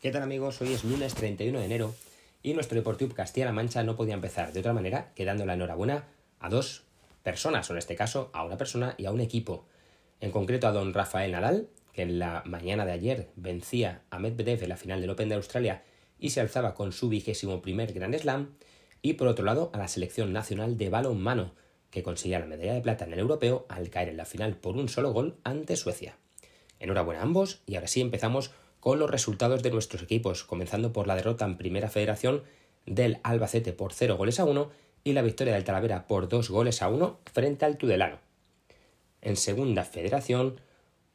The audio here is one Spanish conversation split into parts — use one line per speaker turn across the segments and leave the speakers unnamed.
¿Qué tal amigos? Hoy es lunes 31 de enero y nuestro Deportivo Castilla-La Mancha no podía empezar de otra manera que dando la enhorabuena a dos personas, o en este caso a una persona y a un equipo. En concreto a don Rafael Nadal, que en la mañana de ayer vencía a Medvedev en la final del Open de Australia y se alzaba con su vigésimo primer Grand Slam, y por otro lado a la selección nacional de balonmano, que conseguía la medalla de plata en el europeo al caer en la final por un solo gol ante Suecia. Enhorabuena a ambos y ahora sí empezamos con los resultados de nuestros equipos, comenzando por la derrota en Primera Federación del Albacete por 0 goles a 1 y la victoria del Talavera por 2 goles a 1 frente al Tudelano. En Segunda Federación,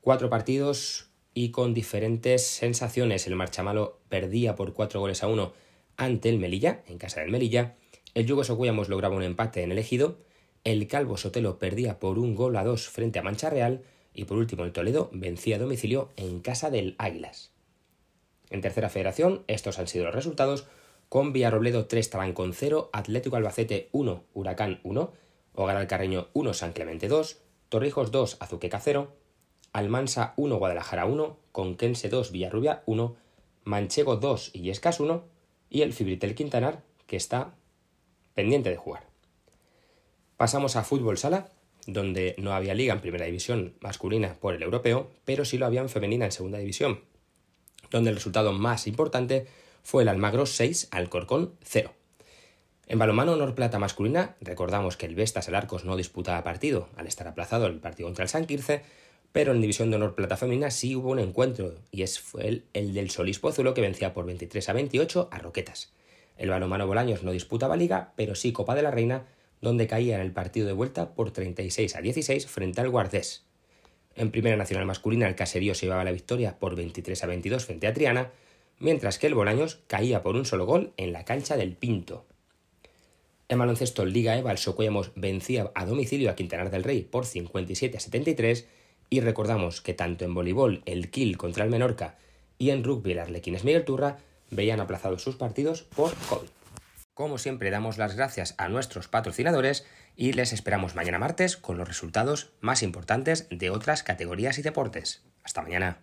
cuatro partidos y con diferentes sensaciones. El Marchamalo perdía por 4 goles a 1 ante el Melilla, en casa del Melilla. El Yugo Socuyamos lograba un empate en el Ejido. El Calvo Sotelo perdía por un gol a 2 frente a Mancha Real. Y por último, el Toledo vencía a domicilio en casa del Águilas. En tercera federación, estos han sido los resultados, con Villarrobledo 3 con 0, Atlético Albacete 1, Huracán 1, Hogar al Carreño 1, San Clemente 2, Torrijos 2, Azuqueca 0, Almansa 1, Guadalajara 1, Conquense 2, Villarrubia 1, Manchego 2, Illescas 1 y el Fibritel Quintanar, que está pendiente de jugar. Pasamos a fútbol sala, donde no había liga en primera división masculina por el europeo, pero sí lo había en femenina en segunda división, donde el resultado más importante fue el Almagro 6, Alcorcón 0. En balonmano honor plata masculina, recordamos que el Vestas el Arcos no disputaba partido al estar aplazado el partido contra el San Quirce, pero en división de honor plata femenina sí hubo un encuentro y es, fue el, el del Solís Pozuelo que vencía por 23 a 28 a Roquetas. El balonmano Bolaños no disputaba liga, pero sí Copa de la Reina, donde caía en el partido de vuelta por 36 a 16 frente al Guardés. En Primera Nacional Masculina el Caserío se llevaba la victoria por 23 a 22 frente a Triana, mientras que el Bolaños caía por un solo gol en la cancha del Pinto. En baloncesto Liga EVA el Socuellamos vencía a domicilio a Quintanar del Rey por 57 a 73 y recordamos que tanto en voleibol el Kill contra el Menorca y en rugby el Arlequines Miguel Turra veían aplazados sus partidos por COVID. Como siempre damos las gracias a nuestros patrocinadores y les esperamos mañana martes con los resultados más importantes de otras categorías y deportes. Hasta mañana.